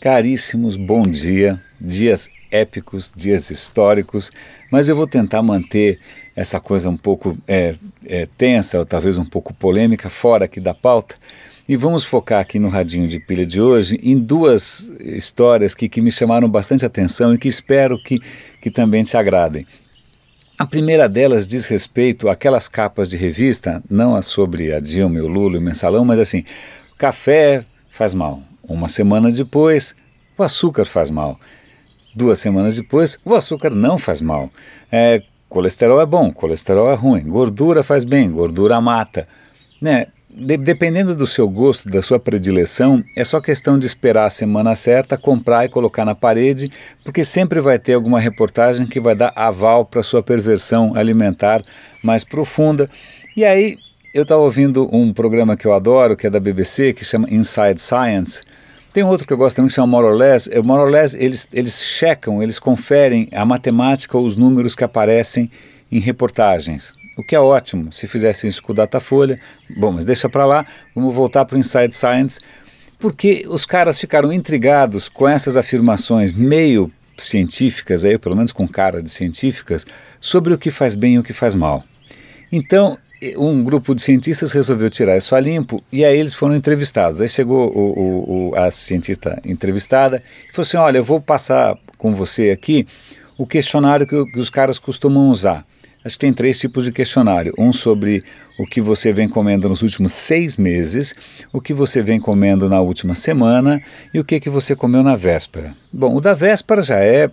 Caríssimos, bom dia. Dias épicos, dias históricos, mas eu vou tentar manter essa coisa um pouco é, é, tensa, ou talvez um pouco polêmica, fora aqui da pauta. E vamos focar aqui no Radinho de Pilha de hoje em duas histórias que, que me chamaram bastante atenção e que espero que, que também te agradem. A primeira delas diz respeito àquelas capas de revista, não as sobre a Dilma, o Lula e o Mensalão, mas assim, café faz mal, uma semana depois, o açúcar faz mal. Duas semanas depois, o açúcar não faz mal. É, colesterol é bom, colesterol é ruim. Gordura faz bem, gordura mata. Né? De, dependendo do seu gosto, da sua predileção, é só questão de esperar a semana certa, comprar e colocar na parede, porque sempre vai ter alguma reportagem que vai dar aval para sua perversão alimentar mais profunda. E aí, eu estava ouvindo um programa que eu adoro, que é da BBC, que chama Inside Science, tem outro que eu gosto também que chama More or Less. O More or Less, eles, eles checam, eles conferem a matemática ou os números que aparecem em reportagens. O que é ótimo, se fizessem isso com o Datafolha. Bom, mas deixa para lá, vamos voltar para o Inside Science, porque os caras ficaram intrigados com essas afirmações meio científicas, aí, pelo menos com cara de científicas, sobre o que faz bem e o que faz mal. Então, um grupo de cientistas resolveu tirar isso a limpo e aí eles foram entrevistados. Aí chegou o, o, o, a cientista entrevistada e falou assim: Olha, eu vou passar com você aqui o questionário que, que os caras costumam usar. Acho que tem três tipos de questionário: um sobre o que você vem comendo nos últimos seis meses, o que você vem comendo na última semana e o que, que você comeu na véspera. Bom, o da véspera já é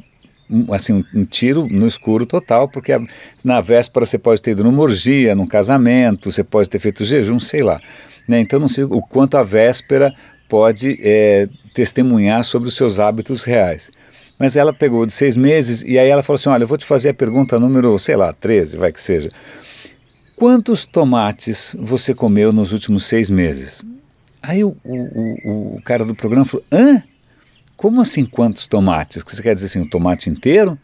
assim, um, um, tiro no escuro total, porque a, na véspera você pode ter ido numa orgia, num casamento, você pode ter feito jejum, sei lá. Né? Então não sei o quanto a véspera pode é, testemunhar sobre os seus hábitos reais. Mas ela pegou de seis meses e aí ela falou assim: Olha, eu vou te fazer a pergunta número, sei lá, 13, vai que seja. Quantos tomates você comeu nos últimos seis meses? Aí o, o, o, o cara do programa falou: Hã? Como assim quantos tomates? Você quer dizer assim, o tomate inteiro?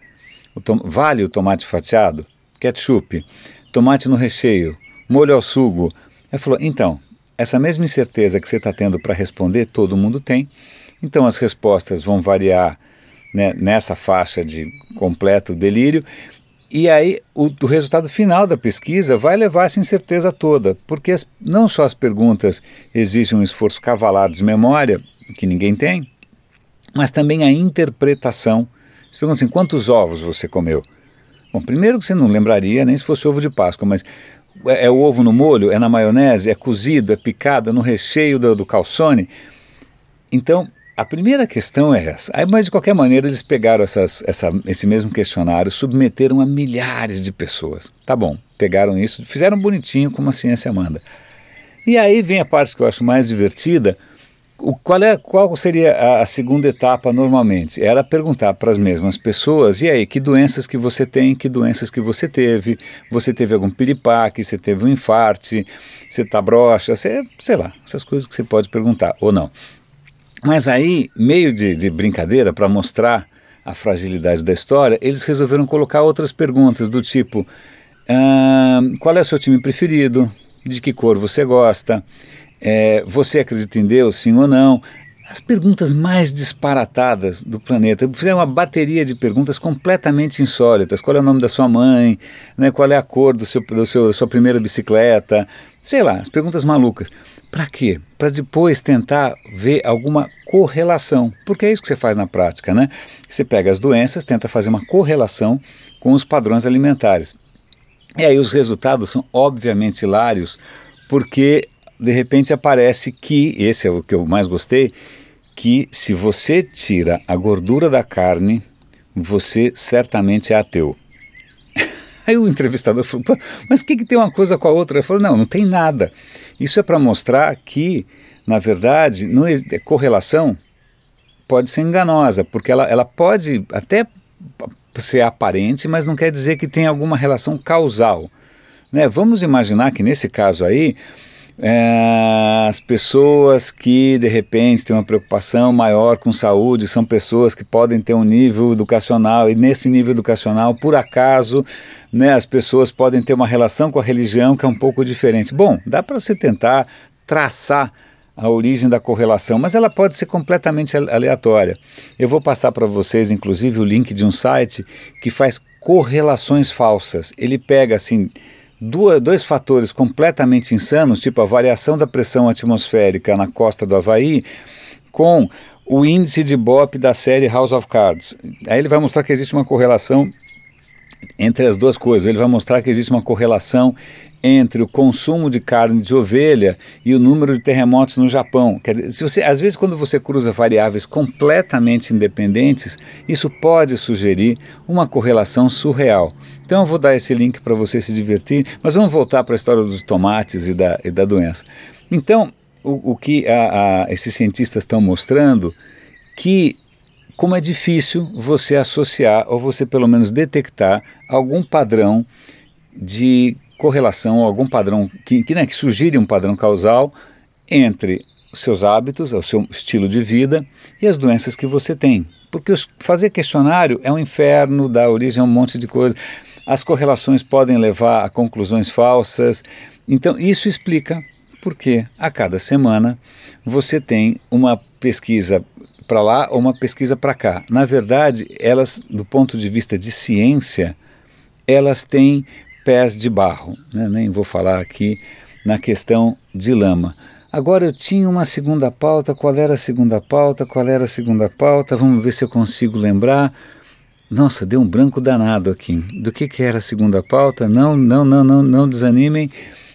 O tom vale o tomate fatiado? Ketchup? Tomate no recheio? Molho ao sugo? Ele falou, então, essa mesma incerteza que você está tendo para responder, todo mundo tem. Então as respostas vão variar né, nessa faixa de completo delírio. E aí o, o, resultado final da pesquisa vai levar essa incerteza toda, porque as, não só as perguntas exigem um esforço cavalar de memória, que ninguém tem, mas também a interpretação. Você pergunta assim, quantos ovos você comeu? Bom, primeiro que você não lembraria nem se fosse ovo de Páscoa, mas é, é o ovo no molho, é na maionese, é cozido, é picado, é no recheio do, do calçone. Então, a primeira questão é essa. Aí, mas de qualquer maneira, eles pegaram essas, essa, esse mesmo questionário, submeteram a milhares de pessoas. Tá bom, pegaram isso, fizeram bonitinho como a ciência manda. E aí vem a parte que eu acho mais divertida, o, qual, é, qual seria a, a segunda etapa normalmente? Era perguntar para as mesmas pessoas, e aí, que doenças que você tem, que doenças que você teve, você teve algum piripaque, você teve um infarte, você está broxa, você, sei lá, essas coisas que você pode perguntar, ou não. Mas aí, meio de, de brincadeira, para mostrar a fragilidade da história, eles resolveram colocar outras perguntas do tipo, ah, qual é o seu time preferido, de que cor você gosta, é, você acredita em Deus, sim ou não? As perguntas mais disparatadas do planeta. Fizeram uma bateria de perguntas completamente insólitas. Qual é o nome da sua mãe? Né? Qual é a cor do seu, do seu, da sua primeira bicicleta? Sei lá, as perguntas malucas. Para quê? Para depois tentar ver alguma correlação. Porque é isso que você faz na prática, né? Você pega as doenças, tenta fazer uma correlação com os padrões alimentares. E aí os resultados são obviamente hilários, porque de repente aparece que, esse é o que eu mais gostei, que se você tira a gordura da carne, você certamente é ateu. Aí o entrevistador falou, mas o que, que tem uma coisa com a outra? Ele falou, não, não tem nada. Isso é para mostrar que, na verdade, não é, correlação pode ser enganosa, porque ela, ela pode até ser aparente, mas não quer dizer que tem alguma relação causal. Né? Vamos imaginar que nesse caso aí, é, as pessoas que de repente têm uma preocupação maior com saúde são pessoas que podem ter um nível educacional e nesse nível educacional, por acaso, né, as pessoas podem ter uma relação com a religião que é um pouco diferente. Bom, dá para você tentar traçar a origem da correlação, mas ela pode ser completamente aleatória. Eu vou passar para vocês, inclusive, o link de um site que faz correlações falsas. Ele pega assim duas, dois fatores completamente insanos, tipo a variação da pressão atmosférica na costa do Havaí, com o índice de BOP da série House of Cards. Aí ele vai mostrar que existe uma correlação entre as duas coisas. Ele vai mostrar que existe uma correlação entre o consumo de carne de ovelha e o número de terremotos no Japão. Quer dizer, se você, às vezes quando você cruza variáveis completamente independentes, isso pode sugerir uma correlação surreal. Então eu vou dar esse link para você se divertir, mas vamos voltar para a história dos tomates e da, e da doença. Então, o, o que a, a, esses cientistas estão mostrando que como é difícil você associar ou você pelo menos detectar algum padrão de correlação, algum padrão que, que, né, que sugire um padrão causal entre os seus hábitos, o seu estilo de vida e as doenças que você tem. Porque os, fazer questionário é um inferno, dá origem a um monte de coisas. As correlações podem levar a conclusões falsas. Então, isso explica porque a cada semana você tem uma pesquisa para lá ou uma pesquisa para cá. Na verdade, elas, do ponto de vista de ciência, elas têm pés de barro. Né? Nem vou falar aqui na questão de lama. Agora eu tinha uma segunda pauta. Qual era a segunda pauta? Qual era a segunda pauta? Vamos ver se eu consigo lembrar. Nossa, deu um branco danado aqui. Do que, que era a segunda pauta? Não, não, não, não, não desanimem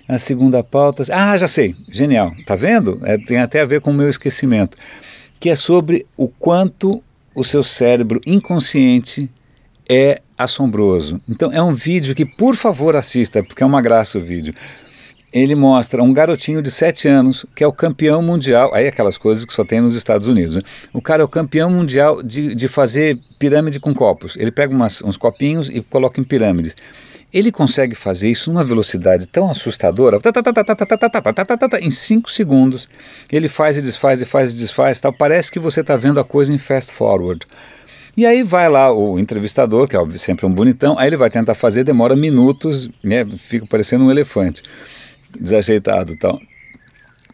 a segunda pauta. Ah, já sei, genial. Tá vendo? É, tem até a ver com o meu esquecimento. Que é sobre o quanto o seu cérebro inconsciente é assombroso. Então é um vídeo que, por favor, assista, porque é uma graça o vídeo. Ele mostra um garotinho de 7 anos que é o campeão mundial, aí aquelas coisas que só tem nos Estados Unidos. Né? O cara é o campeão mundial de, de fazer pirâmide com copos. Ele pega umas, uns copinhos e coloca em pirâmides. Ele consegue fazer isso numa velocidade tão assustadora, em 5 segundos. Ele faz e desfaz e faz e desfaz, tal. parece que você está vendo a coisa em fast forward. E aí vai lá o entrevistador, que é sempre um bonitão, aí ele vai tentar fazer, demora minutos, né, fica parecendo um elefante, desajeitado tal.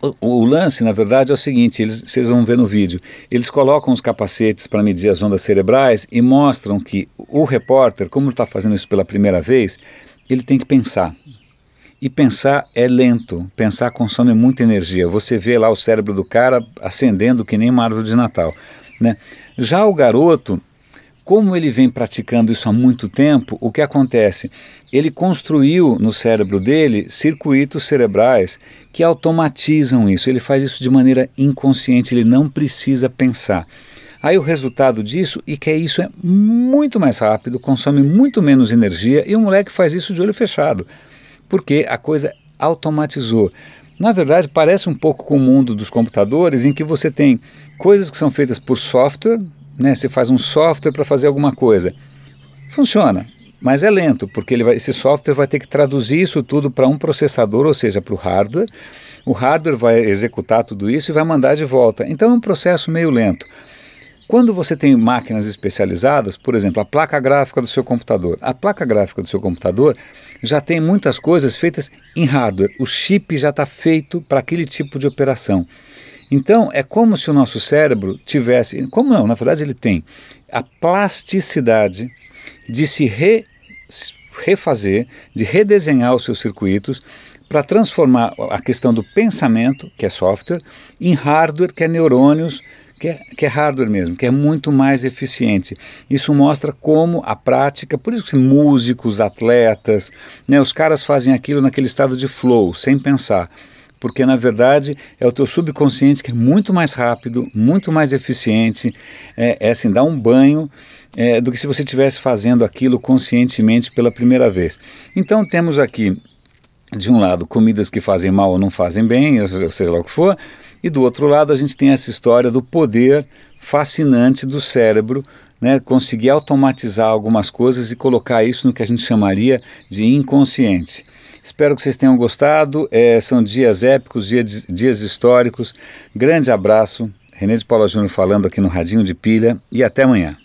O, o, lance, na verdade, é o seguinte: eles, vocês vão ver no vídeo. Eles colocam os capacetes para medir as ondas cerebrais e mostram que o repórter, como está fazendo isso pela primeira vez, ele tem que pensar. E pensar é lento, pensar consome muita energia. Você vê lá o cérebro do cara acendendo que nem uma árvore de Natal. Né? Já o garoto, como ele vem praticando isso há muito tempo, o que acontece? Ele construiu no cérebro dele circuitos cerebrais que automatizam isso. Ele faz isso de maneira inconsciente, ele não precisa pensar. Aí o resultado disso e que é isso é muito mais rápido, consome muito menos energia e o moleque faz isso de olho fechado, porque a coisa automatizou. Na verdade, parece um pouco com o mundo dos computadores, em que você tem coisas que são feitas por software, né? Você faz um software para fazer alguma coisa. Funciona, mas é lento, porque ele vai, esse software vai ter que traduzir isso tudo para um processador, ou seja, para o hardware. O hardware vai executar tudo isso e vai mandar de volta. Então é um processo meio lento. Quando você tem máquinas especializadas, por exemplo, a placa gráfica do seu computador, a placa gráfica do seu computador já tem muitas coisas feitas em hardware. O chip já está feito para aquele tipo de operação. Então, é como se o nosso cérebro tivesse, como não, na verdade ele tem, a plasticidade de se re, refazer, de redesenhar os seus circuitos para transformar a questão do pensamento, que é software, em hardware, que é neurônios, que é, que é, hardware mesmo, que é muito mais eficiente. Isso mostra como a prática, por isso que músicos, atletas, né, os caras fazem aquilo naquele estado de flow, sem pensar porque na verdade é o teu subconsciente que é muito mais rápido, muito mais eficiente, é, é assim, dá um banho é, do que se você estivesse fazendo aquilo conscientemente pela primeira vez. Então temos aqui, de um lado, comidas que fazem mal ou não fazem bem, ou seja lá o que for, e do outro lado a gente tem essa história do poder fascinante do cérebro né, conseguir automatizar algumas coisas e colocar isso no que a gente chamaria de inconsciente. Espero que vocês tenham gostado. É, são dias épicos, dias, dias históricos. Grande abraço. René de Paula Júnior falando aqui no Radinho de Pilha e até amanhã.